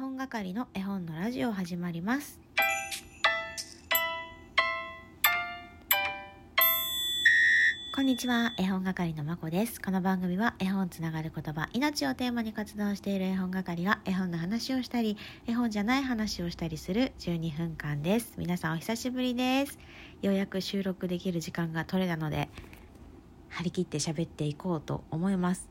本係の絵本のラジオ始まります。こんにちは絵本係のまこです。この番組は絵本つながる言葉命をテーマに活動している絵本係が絵本の話をしたり絵本じゃない話をしたりする12分間です。皆さんお久しぶりです。ようやく収録できる時間が取れたので張り切って喋っていこうと思います。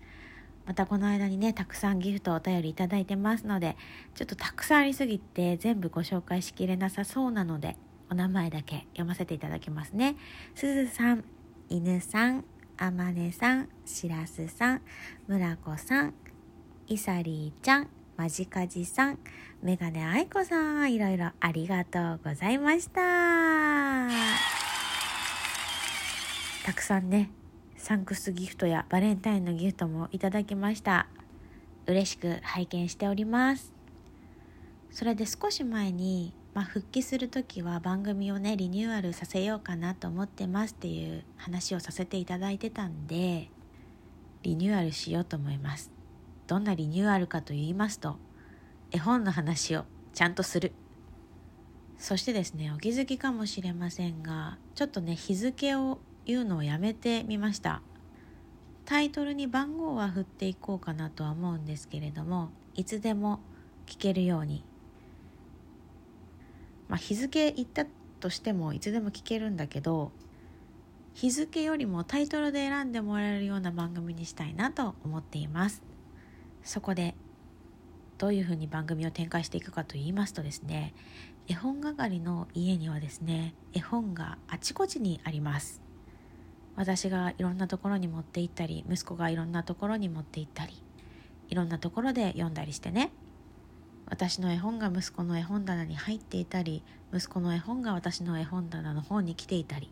またこの間にねたくさんギフトお便りいただいてますのでちょっとたくさんありすぎて全部ご紹介しきれなさそうなのでお名前だけ読ませていただきますね。すずさん犬さんあまねさんしらすさんむらこさんいさりーちゃんまじかじさんメガネあいこさんいろいろありがとうございました。たくさんねサンクスギフトやバレンタインのギフトもいただきました。嬉しく拝見しております。それで少し前に、まあ、復帰する時は番組をねリニューアルさせようかなと思ってますっていう話をさせていただいてたんでリニューアルしようと思います。どんなリニューアルかと言いますと絵本の話をちゃんとする。そしてですねお気づきかもしれませんがちょっとね日付をいうのをやめてみました。タイトルに番号は振っていこうかなとは思うんですけれどもいつでも聞けるように。まあ日付言ったとしてもいつでも聞けるんだけど日付よりもタイトルで選んでもらえるような番組にしたいなと思っています。そこでどういうふうに番組を展開していくかと言いますとですね絵本係の家にはですね絵本があちこちにあります。私がいろんなところに持って行ったり息子がいろんなところに持って行ったりいろんなところで読んだりしてね。私の絵本が息子の絵本棚に入っていたり息子の絵本が私の絵本棚の方に来ていたり。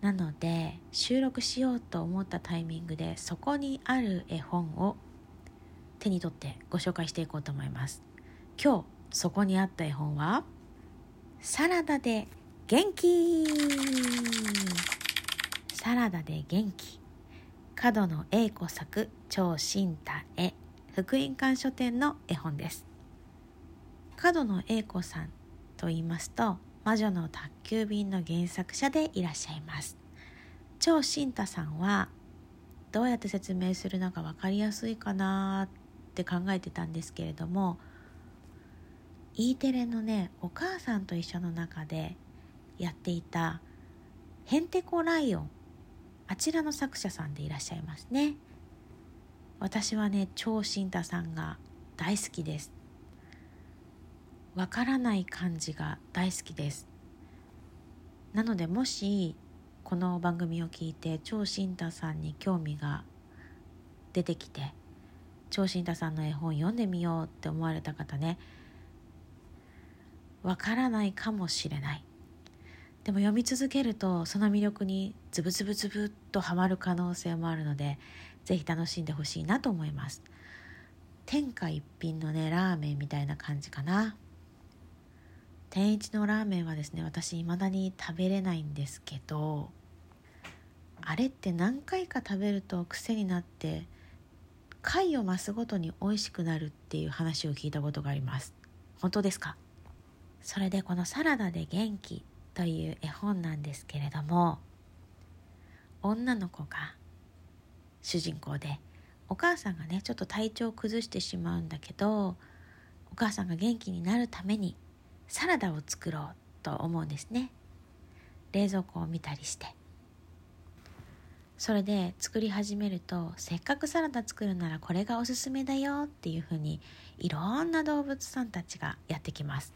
なので収録しようと思ったタイミングでそこにある絵本を手に取ってご紹介していこうと思います。今日そこにあった絵本はサラダで元気。サラダで元気。角野栄子作超新太絵福音館書店の絵本です。角野栄子さんと言いますと魔女の宅急便の原作者でいらっしゃいます。超新太さんはどうやって説明するのが分かりやすいかなって考えてたんですけれども E テレのね「お母さんと一緒」の中でやっていた「へんてこライオン」あちらの作者さんでいらっしゃいますね。私はね超新太さんが大好きです。わからない感じが大好きです。なのでもしこの番組を聞いて超新太さんに興味が出てきて超新太さんの絵本読んでみようって思われた方ねわからないかもしれない。でも読み続けるとその魅力にズブズブズブっとハマる可能性もあるので是非楽しんでほしいなと思います。天下一品のねラーメンみたいな感じかな。天一のラーメンはですね私未だに食べれないんですけどあれって何回か食べると癖になって回を増すごとに美味しくなるっていう話を聞いたことがあります。本当ですか？それでこのサラダで元気という絵本なんですけれども女の子が主人公でお母さんがねちょっと体調を崩してしまうんだけどお母さんが元気になるためにサラダを作ろうと思うんですね。冷蔵庫を見たりして。それで作り始めるとせっかくサラダ作るならこれがおすすめだよっていうふうにいろんな動物さんたちがやってきます。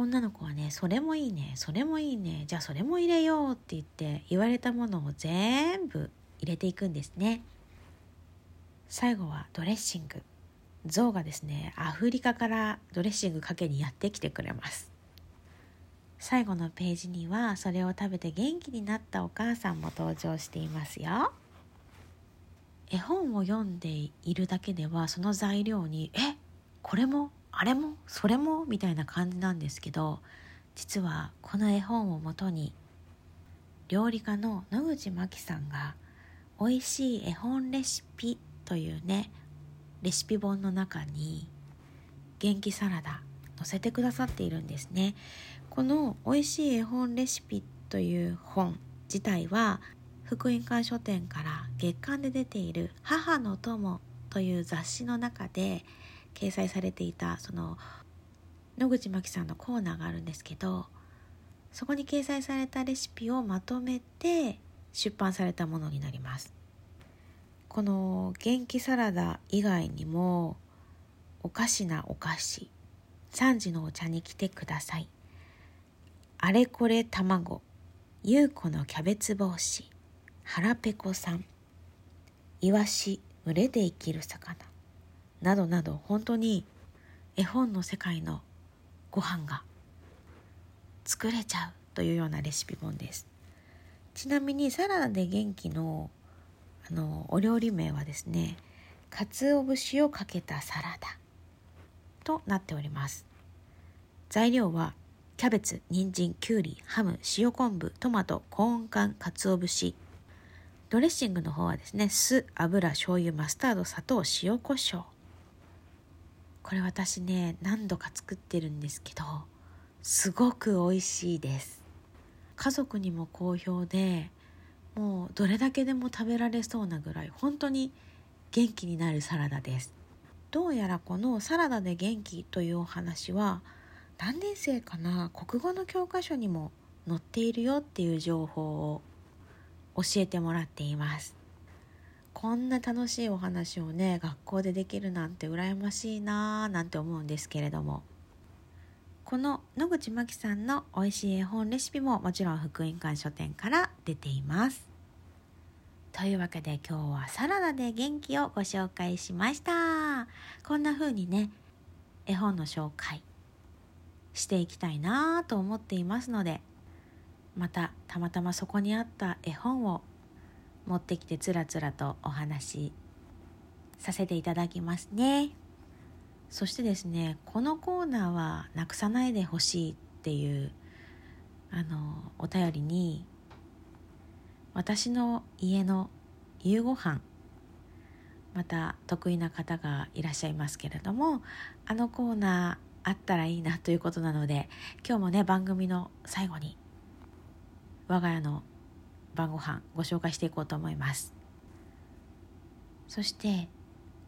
女の子はねそれもいいねそれもいいねじゃあそれも入れようって言って言われたものを全部入れていくんですね。最後はドレッシング。象がですねアフリカからドレッシングかけにやってきてくれます。最後のページにはそれを食べて元気になったお母さんも登場していますよ。絵本を読んでいるだけではその材料にえこれもあれもそれもみたいな感じなんですけど実はこの絵本をもとに料理家の野口真紀さんが「美味しい絵本レシピ」というねレシピ本の中に元気サラダ載せてくださっているんですね。この「美味しい絵本レシピ」という本自体は福音館書店から月刊で出ている「母の友」という雑誌の中で掲載されていたその野口真紀さんのコーナーがあるんですけどそこに掲載されたレシピをまとめて出版されたものになります。この元気サラダ以外にもおかしなお菓子3時のお茶に来てください。あれこれ卵優子のキャベツ帽子腹ペコさんイワシ群れで生きる魚。などなど本当に絵本の世界のご飯が作れちゃうというようなレシピ本です。ちなみにサラダで元気のあのお料理名はですね鰹節をかけたサラダとなっております。材料はキャベツ、人参、きゅうり、ハム、塩昆布、トマト、コーン缶、鰹節。ドレッシングの方はですね酢、油、醤油、マスタード、砂糖、塩コショウこれ私ね何度か作ってるんですけどすごく美味しいです。家族にも好評でもうどれだけでも食べられそうなぐらい本当に元気になるサラダです。どうやらこのサラダで元気というお話は何年生かな国語の教科書にも載っているよっていう情報を教えてもらっています。こんな楽しいお話をね学校でできるなんて羨ましいなーなんて思うんですけれども。この野口真紀さんの美味しい絵本レシピももちろん福音館書店から出ています。というわけで今日はサラダで元気をご紹介しました。こんな風にね絵本の紹介していきたいなと思っていますのでまたたまたまそこにあった絵本を持ってきてつらつらとお話しさせていただきますね。そしてですねこのコーナーはなくさないでほしいっていうあのお便りに私の家の夕ご飯また得意な方がいらっしゃいますけれどもあのコーナーあったらいいなということなので今日もね番組の最後に我が家の晩ご飯ご紹介していこうと思います。そして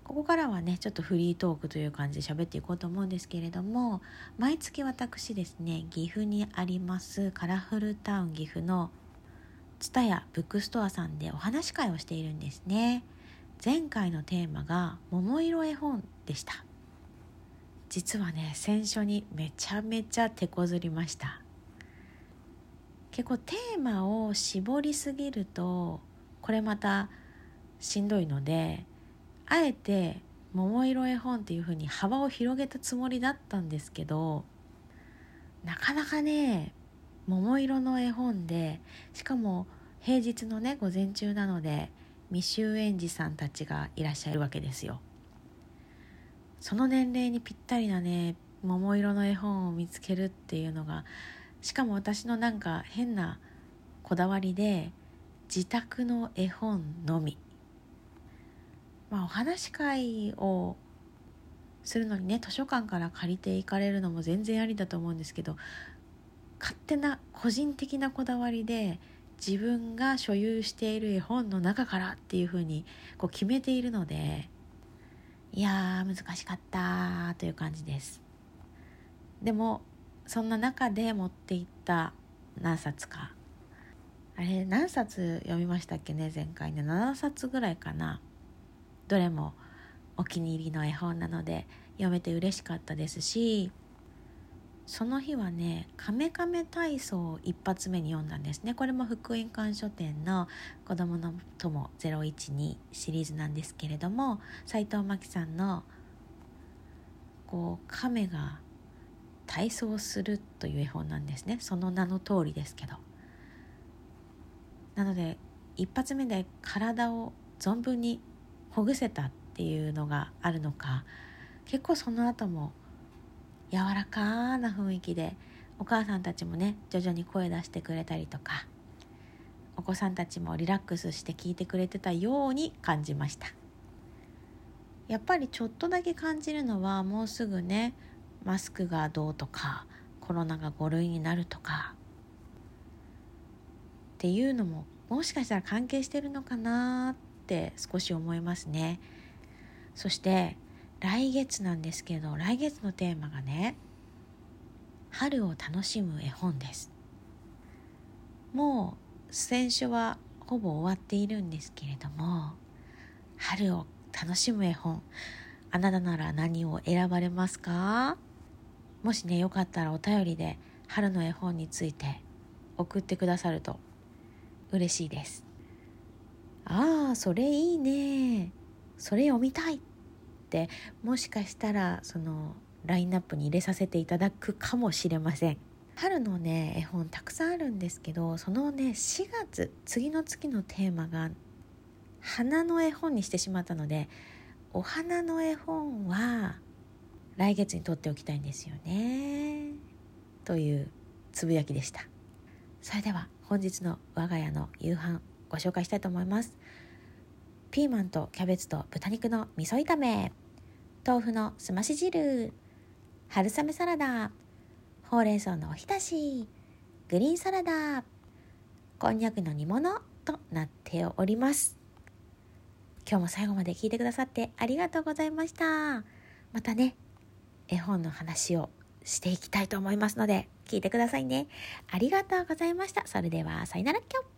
ここからはねちょっとフリートークという感じで喋っていこうと思うんですけれども毎月私ですね岐阜にありますカラフルタウン岐阜の蔦屋ブックストアさんでお話し会をしているんですね。前回のテーマが桃色絵本でした。実はね選書にめちゃめちゃ手こずりました。結構テーマを絞りすぎるとこれまたしんどいのであえて桃色絵本っていう風に幅を広げたつもりだったんですけどなかなかね桃色の絵本でしかも平日のね午前中なので未就園児さんたちがいらっしゃるわけですよ。その年齢にぴったりなね桃色の絵本を見つけるっていうのがしかも私のなんか変なこだわりで自宅の絵本のみ。まあお話し会をするのにね図書館から借りていかれるのも全然ありだと思うんですけど勝手な個人的なこだわりで自分が所有している絵本の中からっていうふうにこう決めているのでいやー難しかったという感じです。でもそんな中で持っていった何冊か。あれ何冊読みましたっけね前回ね。7冊ぐらいかな。どれもお気に入りの絵本なので読めて嬉しかったですしその日はね「カメカメ体操」を一発目に読んだんですね。これも福音館書店の「子どもの友012」シリーズなんですけれども斎藤真希さんのこう亀が体操するという絵本なんですね。その名の通りですけど。なので一発目で体を存分にほぐせたっていうのがあるのか結構その後も柔らかな雰囲気でお母さんたちもね徐々に声出してくれたりとかお子さんたちもリラックスして聞いてくれてたように感じました。やっぱりちょっとだけ感じるのはもうすぐねマスクがどうとかコロナが5類になるとかっていうのももしかしたら関係してるのかなって少し思いますね。そして来月なんですけど来月のテーマがね春を楽しむ絵本です。もう選書はほぼ終わっているんですけれども春を楽しむ絵本あなたなら何を選ばれますか？もしねよかったらお便りで春の絵本について送ってくださると嬉しいです。ああそれいいね。それ読みたいって。もしかしたらそのラインナップに入れさせていただくかもしれません。春のね絵本たくさんあるんですけどそのね4月次の月のテーマが花の絵本にしてしまったのでお花の絵本は来月にとっておきたいんですよね。というつぶやきでした。それでは本日の我が家の夕飯ご紹介したいと思います。ピーマンとキャベツと豚肉の味噌炒め。豆腐のすまし汁。春雨サラダ。ほうれん草のおひたし。グリーンサラダ。こんにゃくの煮物となっております。今日も最後まで聞いてくださってありがとうございました。またね。絵本の話をしていきたいと思いますので聞いてくださいね。ありがとうございました。それではさよならきょ。